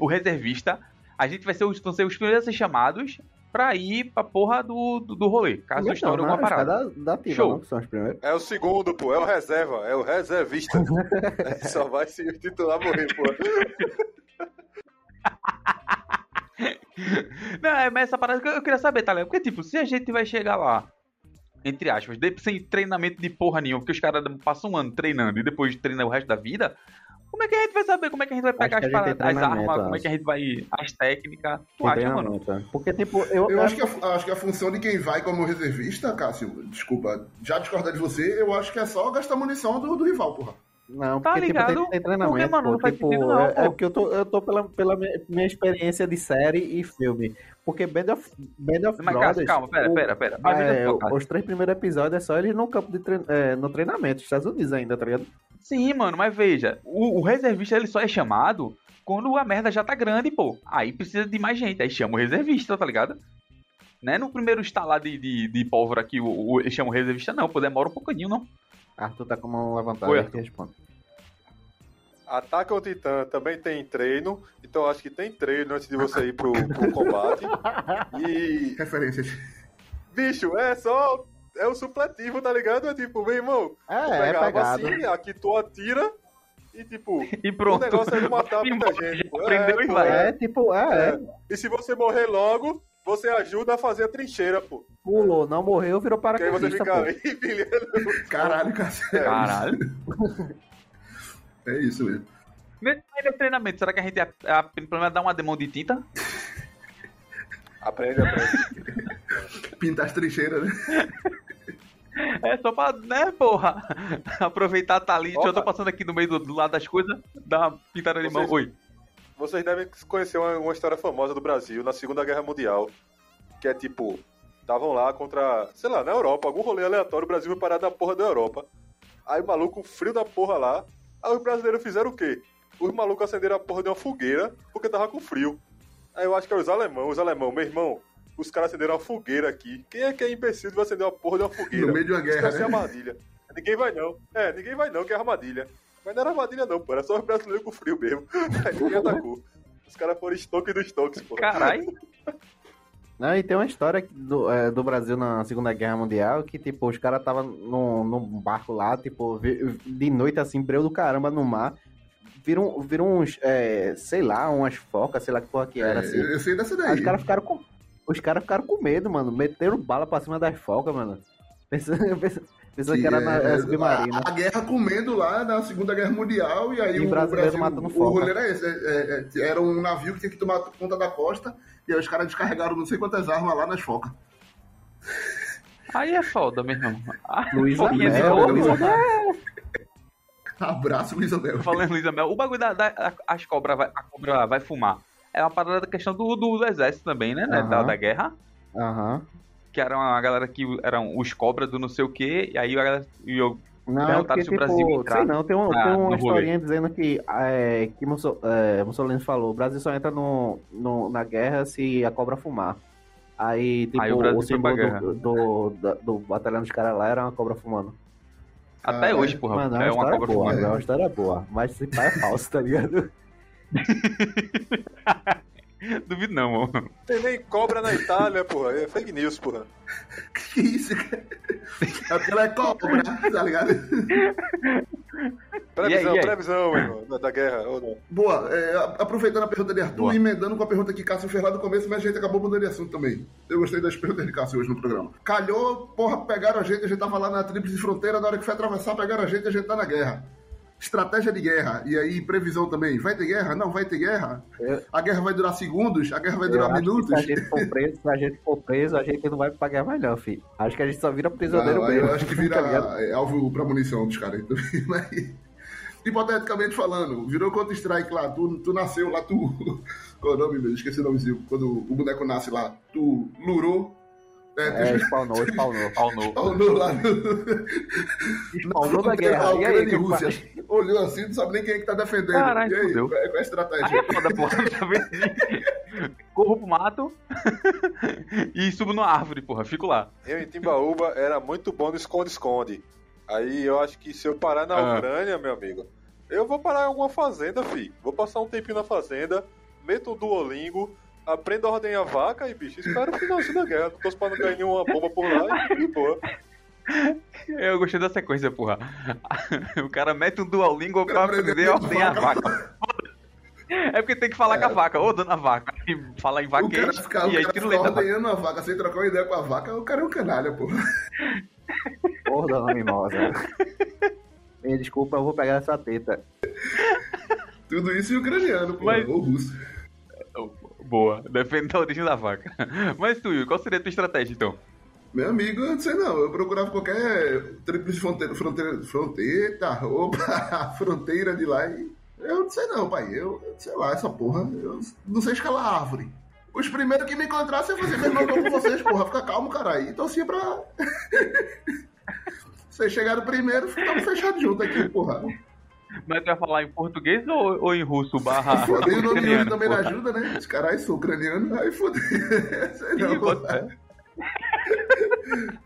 o reservista, a gente vai ser os, vão ser os primeiros a ser chamados pra ir pra porra do, do, do rolê, caso Não, estoure não, alguma parada. Da, da tira, Show. não, que são os primeiros. É o segundo, pô. É o reserva. É o reservista. Só vai se o titular morrer, pô. Não, é mas essa parada que eu eu queria saber, tá ligado? Porque, tipo, se a gente vai chegar lá, entre aspas, sem treinamento de porra nenhuma, porque os caras passam um ano treinando e depois treinam o resto da vida, como é que a gente vai saber como é que a gente vai pegar as, paradas, as armas, como é que a gente vai. as técnicas. Tu acha, mano? é. Porque, tipo, eu. Eu acho que, a, acho que a função de quem vai como reservista, Cássio, desculpa, já discordar de você, eu acho que é só gastar munição do, do rival, porra. Não, Tá porque tipo, ligado? tem, tem treinamento. Porque, mano, pô, não tipo, sentido não, é, é porque eu tô, eu tô pela, pela minha, experiência de série e filme. Porque Band of, Band of Mas, Brothers... Calma, pera, o- pera, pera. Veja é, os três primeiros episódios é só eles no campo de trein, é, no treinamento, Estados Unidos ainda, tá ligado? Sim, mano, mas veja, o, o reservista ele só é chamado quando a merda já tá grande, pô, aí precisa de mais gente. Aí chama o reservista, tá ligado? Não é no primeiro estalar de, de, de pólvora que o, o, eles chamam o reservista, não, pô, demora um pouquinho, não. Arthur tá com a mão levantada Oi, que responde. Ataque ao Titã também tem treino, então acho que tem treino antes de você ir pro, pro combate. E, Referências. bicho, é só. É o supletivo, tá ligado? É tipo, meu irmão, É, é pegava pegado. assim, aqui tu atira e tipo, E o pronto. negócio é de matar muita gente. pô. aprendeu e vai. É, tipo, é, é. E se você morrer logo, você ajuda a fazer a trincheira, pô. Pulou, não morreu, virou Porque aí você paraquedista, fica pô. aí pilhando. Caralho, cacete. Caralho. É isso mesmo. Meio desse treinamento, será que a gente a, a, pelo menos dá uma demão de tinta? Aprende, aprende. Pintar as trincheiras, né? É só pra, né, porra? Aproveitar tá ali. Opa. Eu tô passando aqui no meio do, do lado das coisas, dá uma pintada de mão. Oi. Vocês devem conhecer uma, uma história famosa do Brasil na Segunda Guerra Mundial. Que é tipo, estavam lá contra, sei lá, na Europa, algum rolê aleatório, o Brasil foi parar na porra da Europa. Aí o maluco, frio da porra lá. Aí os brasileiros fizeram o quê? Os malucos acenderam a porra de uma fogueira porque tava com frio. Aí eu acho que era os alemãos, os alemão, meu irmão, os caras acenderam uma fogueira aqui. Quem é que é imbecil de vai acender uma porra de uma fogueira? No meio de uma guerra, né? armadilha. Ninguém vai não. É, ninguém vai não, que é armadilha. Mas não era armadilha não, pô. Era só os brasileiros com frio mesmo. Aí ninguém atacou. Os caras foram estoque dos estoques, pô. Caralho. Não, e tem uma história do, é, do Brasil na Segunda Guerra Mundial que, tipo, os caras estavam num, num barco lá, tipo, de noite, assim, breu do caramba no mar. Viram, viram uns, é, sei lá, umas focas, sei lá que porra que era, É, assim. eu sei dessa Aí daí. os caras ficaram com. Os caras ficaram com medo, mano. Meteram bala pra cima das focas, mano. Pensando, pensando, pensando que era na, é, é, submarino. A, a guerra comendo lá na Segunda Guerra Mundial e aí E o, o brasileiro Brasil, matando o foca. rolê era esse. é, é, é, era um navio que tinha que tomar conta da costa e aí os caras descarregaram não sei quantas armas lá nas focas. Aí é foda, meu irmão. Luiz Amel. Abraço, Luiz Abel. Falando Luiz Amel, o bagulho da, da a- as cobras vai, a cobra vai fumar. É uma parada da questão do, do, do exército também, né? né, Da, Aham. da guerra. Aham. Que era uma galera que eram os cobras do não sei o que. E aí a galera. E eu, Não, porque, se o Brasil tipo, entrar sei não, tem, um, na- tem uma rolê. historinha dizendo que, é, que Musso- é, Mussolini falou, o Brasil só entra no, no- na guerra se a cobra fumar. Aí, tipo, Aí o Brasil o símbolo do, do, do, do batalhão dos caras lá era uma cobra fumando. até Ah, hoje, é? porra. Mano, é uma história cobra boa, fumando. é uma história boa. Mas esse pai é falso, tá ligado? Duvido não, mano. Tem nem cobra na Itália, porra. É fake news, porra. Que isso, cara? É porque ela é cobra, tá ligado? Previsão, E e previsão, irmão, da, da guerra. Ou não. Boa, é, aproveitando a pergunta de Arthur, Boa. emendando com a pergunta que Cássio fez lá no começo, mas a gente acabou mudando de assunto também. Eu gostei das perguntas de Cássio hoje no programa. Calhou, porra, pegaram a gente, a gente tava lá na tríplice fronteira, na hora que foi atravessar, pegaram a gente, a gente tá na guerra. Estratégia de guerra, e aí previsão também. Vai ter guerra? Não vai ter guerra? Eu- A guerra vai durar segundos? A guerra vai durar minutos? Se a gente for preso, se a gente for preso, a gente não vai pra guerra mais não, filho. Acho que a gente só vira prisioneiro Não, mesmo. eu acho que vira tá é, alvo pra munição dos caras. Hipoteticamente falando, virou Counter-Strike lá, tu, tu nasceu lá, tu. Qual é o nome mesmo? Esqueci o nomezinho. Quando o boneco nasce lá, tu lurou. É, É, spawnou, spawnou. Pau no. spawnou lá no. Spawnou fronteira guerra. E aí, Rússia. Olhou assim, não sabe nem quem é que tá defendendo. Caralho, e aí, fudeu. qual é, é a Aí estratégia? é foda, porra. Tá? Corro pro mato e subo numa árvore, porra. Fico lá. Eu em Timbaúba era muito bom no esconde-esconde. Aí eu acho que se eu parar na Ah. Ucrânia, meu amigo, eu vou parar em alguma fazenda, fi. Vou passar um tempinho na fazenda, meto um Duolingo, aprendo a ordenhar vaca e, bicho, espero o finalzinho da guerra. Torço pra não cair nenhuma bomba por lá e de boa. Eu gostei da sequência, porra. O cara mete um Duolingo pra aprender a ordenhar a vaca. vaca. É porque tem que falar com a vaca, ô dona vaca. E fala em O cara o e aí cara o da vaca. ordenhando a vaca sem trocar uma ideia com a vaca, o cara é um canalha, pô. Porra, dona Mimosa. Me desculpa, eu vou pegar essa teta. Tudo isso em ucraniano, pô. Mas- Ou russo. Boa, defende a origem da vaca. Mas tu, qual seria a tua estratégia então? Meu amigo, eu não sei não. Eu procurava qualquer tríplice fronteira, fronteira, fronteira, opa, fronteira de lá e... Eu não sei não, pai. Eu, sei lá, essa porra, eu não sei escalar árvore. Os primeiros que me encontrassem, eu fazia mesmo eu tô com vocês, porra. Fica calmo, caralho. E torcia pra... Vocês chegaram primeiro, ficamos fechados juntos aqui, porra. Mas tu vai falar em português ou, ou em russo barra Foda, e o nome ucraniano, também não porra? ajuda, né? Os caras são ucranianos, aí fodeu. Sei Ih, não. fé.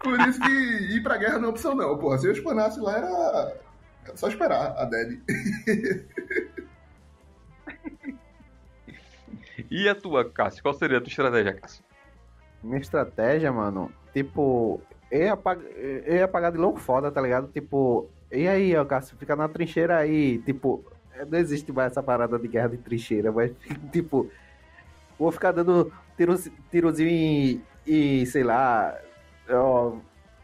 Por isso que ir pra guerra não é opção, não, porra. Se eu espanasse lá, era era só esperar a Dead. E a tua, Cássio? Qual seria a tua estratégia, Cássio? Minha estratégia, mano, tipo, eu ia, pag... eu ia pagar de louco foda, tá ligado? Tipo, e aí, ó, Cássio, fica na trincheira aí, tipo, não existe mais essa parada de guerra de trincheira, mas, tipo, vou ficar dando tiros, tirozinho e, e, sei lá, ó,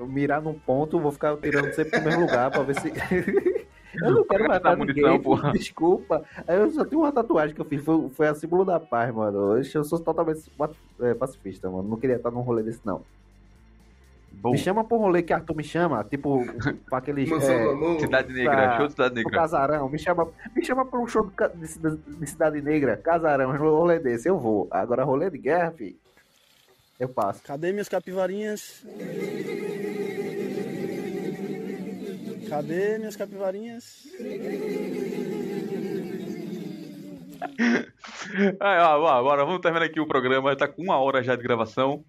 mirar num ponto, vou ficar tirando sempre no mesmo lugar pra ver se. Eu não quero matar dar munição, ninguém, porra. desculpa. Eu só tenho uma tatuagem que eu fiz, foi, foi a símbolo da paz, mano. Eu sou totalmente é, pacifista, mano. Não queria estar num rolê desse, não. Bom, Me chama um rolê que Arthur me chama, tipo, pra aquele. Mansão do É. Cidade Negra, pra- show de Cidade pro Negra. casarão, me chama, me chama pra um show de, de de Cidade Negra, casarão, um rolê desse, eu vou. Agora, rolê de guerra, fi, eu passo. Cadê minhas capivarinhas? Cadê minhas capivarinhas? É, ó, ó, agora vamos terminar aqui o programa. Tá com uma hora já de gravação.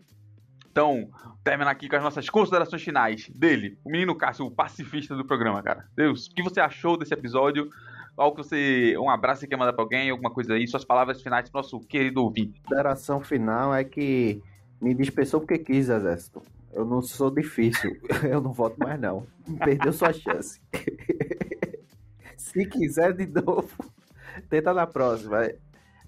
Então, terminar aqui com as nossas considerações finais dele, o menino Cássio, o pacifista do programa, cara. Deus, o que você achou desse episódio? Algo que você. Um abraço que quer mandar pra alguém, alguma coisa aí, suas palavras finais pro nosso querido ouvinte. A consideração final é que me dispensou porque quis, Exército. Eu não sou difícil, eu não voto mais não. Perdeu sua chance. Se quiser de novo, tenta na próxima.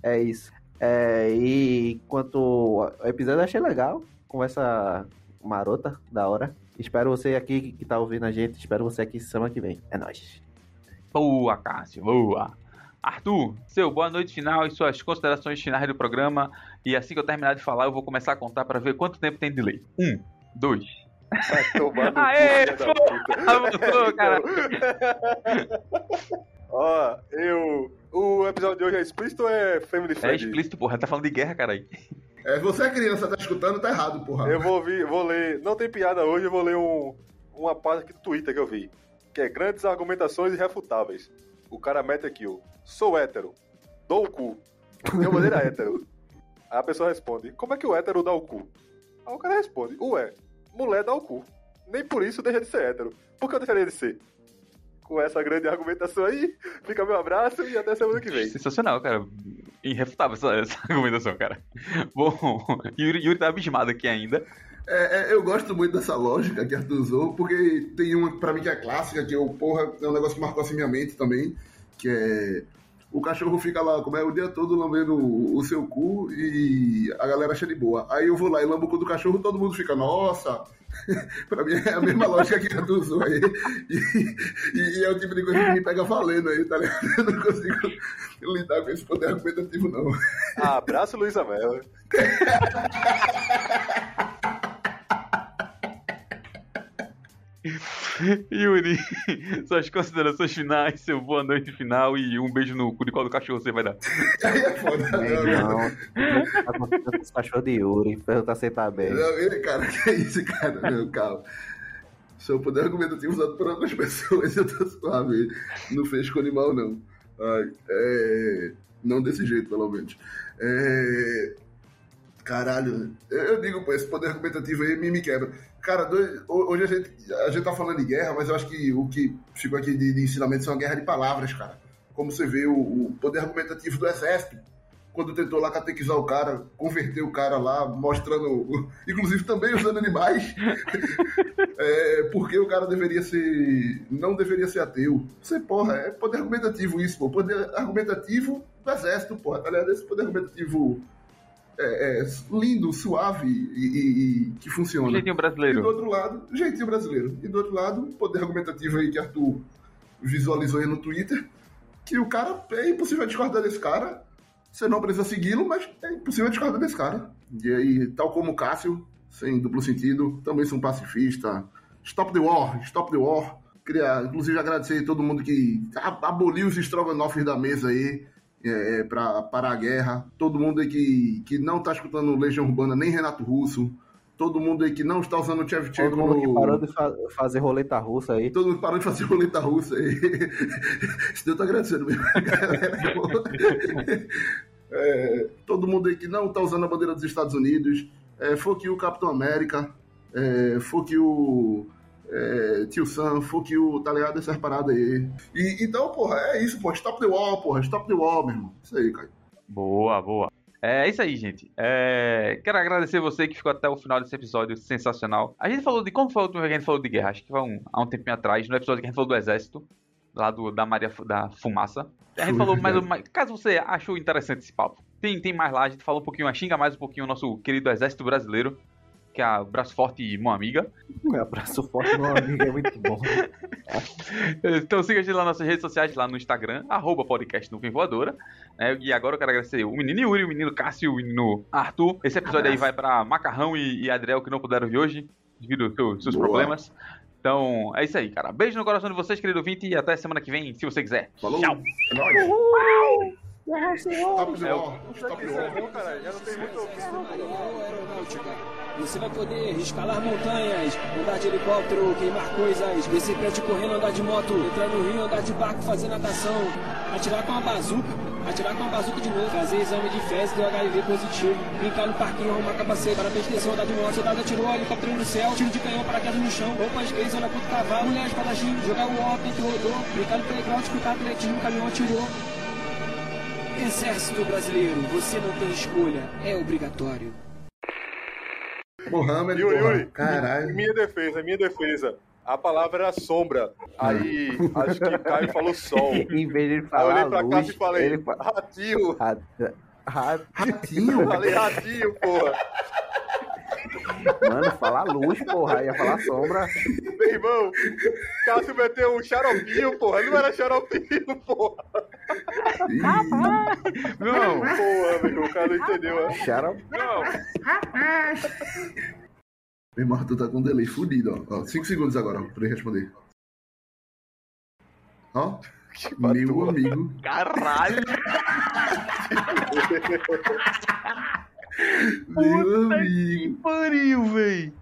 É- isso. É, e quanto ao episódio, achei legal. Conversa marota, da hora. Espero você aqui que tá ouvindo a gente. Espero você aqui semana que vem. É nóis. Boa, Cássio, boa. Arthur, seu boa noite final e suas considerações finais do programa. E assim que eu terminar de falar, eu vou começar a contar pra ver quanto tempo tem de delay. Um, dois. Vai tomar no Aê, cu, cara. Ó, eu. O episódio de hoje é explícito ou é family É friendly? explícito, porra. Tá falando de guerra, cara aí. É, você é criança, tá escutando, tá errado, porra. Eu vou ouvir, vou ler. Não tem piada hoje, eu vou ler um, uma página aqui do Twitter que eu vi. Que é grandes argumentações irrefutáveis. O cara mete aqui, ó. Sou hétero. Dou o cu. Uma maneira hétero. Aí a pessoa responde, como é que o hétero dá o cu? Aí o cara responde, ué, mulher dá o cu. Nem por isso deixa de ser hétero. Por que eu deixaria de ser? Com essa grande argumentação aí, fica meu abraço e até semana que vem. Sensacional, cara. Irrefutável essa, essa argumentação, cara. Bom, Yuri, Yuri tá abismado aqui ainda. É, é, eu gosto muito dessa lógica que Arthur usou, porque tem uma pra mim que é clássica, que eu, porra, é um negócio que marcou assim minha mente também, que é o cachorro fica lá, como é, o dia todo lambendo o, o seu cu e a galera acha de boa. Aí eu vou lá e lambo o cu do cachorro, todo mundo fica, nossa! pra mim é a mesma lógica que Arthur usou aí. E, e- e é o tipo de coisa que me pega valendo aí, tá ligado? Eu não consigo lidar com esse poder argumentativo, não. Abraço, Luísa Mel. Yuri, suas considerações finais, seu boa noite final e um beijo no cu de qual do cachorro você vai dar. Aí é foda. Não, tá com esse cachorro de Yuri. Perguntar se ele tá bem. Não, ele, cara, que é isso, cara? Não, calma. Seu poder argumentativo usado por outras pessoas, eu tô suave. Não fez com animal, não. Ai, é... Não desse jeito, pelo menos. É... Caralho, eu eu digo, pô, esse poder argumentativo aí me, me quebra. Cara, dois- ho- hoje a gente, a gente tá falando de guerra, mas eu acho que o que ficou aqui de, de ensinamento são a guerra de palavras, cara. Como você vê o, o poder argumentativo do exército, quando tentou lá catequizar o cara, converter o cara lá, mostrando, inclusive também usando animais, é, porque o cara deveria ser, não deveria ser ateu. Você, porra, é poder argumentativo isso, pô. Poder argumentativo do exército, porra, tá ligado? Esse poder argumentativo é, é, lindo, suave e, e- e que funciona. Jeitinho E do brasileiro. outro lado, jeitinho brasileiro. E do outro lado, o poder argumentativo aí que Arthur visualizou aí no Twitter, que o cara, é impossível discordar desse cara, você não precisa segui-lo, mas é impossível discordar desse cara. E aí, tal como o Cássio, sem duplo sentido, também sou um pacifista. Stop the war, stop the war. Queria, inclusive, agradecer a todo mundo que aboliu os estrogonofes da mesa aí, é, para parar a guerra. Todo mundo aí que, que não tá escutando Legião Urbana, nem Renato Russo, todo mundo aí que não está usando o Chevchenko Todo mundo que parou de fa- fazer roleta russa aí. Todo mundo parou de fazer roleta russa aí. Isso Deus tá agradecendo mesmo. É, todo mundo aí que não tá usando a bandeira dos Estados Unidos. É, fuck you, Capitão América. É, fuck you, é, Tio Sam. Fuck you, tá ligado? Essas paradas aí. E, então, porra, é isso, porra. Stop the wall, porra. Stop the wall, meu irmão. Isso aí, cara. Boa, boa. É isso aí, gente. É, Quero agradecer você que ficou até o final desse episódio sensacional. A gente falou de. Como foi a última vez que a gente falou de guerra? Acho que foi um- há um tempinho atrás, no episódio que a gente falou do exército, lá do, da Maria da Fumaça. A gente falou mais, mais. Caso você achou interessante esse papo, tem, tem mais lá, a gente falou um pouquinho, xinga mais um pouquinho o nosso querido exército brasileiro, que é a Braço Forte e Mão Amiga. Um abraço forte, meu amigo, é muito bom. Então siga a gente lá nas nossas redes sociais, lá no Instagram, arroba podcast Nuvem Voadora. né? E agora eu quero agradecer o menino Yuri, o menino Cássio, o menino Arthur. Esse episódio aí vai pra Macarrão e, e Adriel, que não puderam vir hoje, devido aos seus, Boa. problemas. Então, é isso aí, cara. Beijo no coração de vocês, querido ouvinte, e até semana que vem, se você quiser. Falou. Tchau. É nóis. Stop the É, wall. Stop the wall. Bom, cara, já Você vai poder escalar montanhas, andar de helicóptero, queimar coisas, descer prédio correndo, andar de moto, entrar no rio, andar de barco, fazer natação, atirar com uma bazuca, atirar com uma bazuca de novo, fazer exame de fezes do HIV positivo, brincar no parquinho, arrumar capacete, parabéns, atenção, andar de moto, soldado atirou, helicóptero no céu, tiro de canhão, paraquedas no chão, roupas gays, contra o cavalo, mulher espadachim, jogar o do rodô, brincar no playground, escutar atletismo, caminhão atirou. Exército Brasileiro, você não tem escolha, é obrigatório. Mohamed, Yuri. Yuri, Caralho. minha defesa, minha defesa. A palavra era sombra. Aí, acho que Caio falou sol. em vez de ele Aí eu falar olhei pra casa e falei, ele ratinho. Ra- ra- Ratinho. Falei ratinho, porra. Mano, falar luz, porra, ia falar sombra. Meu irmão, Cássio meteu um xaropinho, porra. Não era xaropinho, porra. Não, Porra, meu irmão, o cara não entendeu. né? Xarope. não. Meu irmão, tu tá com um delay fudido, ó. ó. Cinco segundos agora, ó, pra ele responder. Ó, meu amigo. Caralho. Meu amigo. Pariu, véi.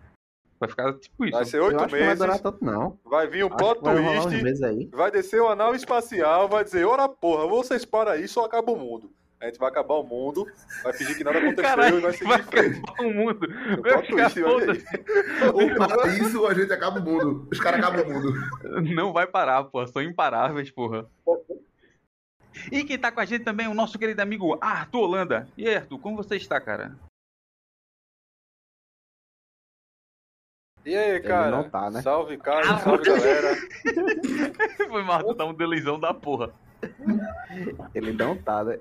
Vai ficar tipo isso. Vai ser oito que não vai durar meses. tanto, não. Vai vir um Acho plot que vai twist. meses aí. Vai descer uma nave espacial, vai dizer, ora porra, vocês param aí, só acaba o mundo. A gente vai acabar o mundo, vai fingir que nada aconteceu Caralho, e vai seguir vai em frente. acabar o mundo. O Vai plot ficar twist, foda-se. Ou para isso, ou a gente acaba o mundo. Os caras acabam o mundo. Não vai parar, porra. São imparáveis, porra. E quem tá com a gente também é o nosso querido amigo Arthur Holanda. E aí, Arthur, como você está, cara? E aí, cara? não tá, né? Salve, cara, salve, galera. Foi mal, tá um delizão da porra. Ele não tá, né?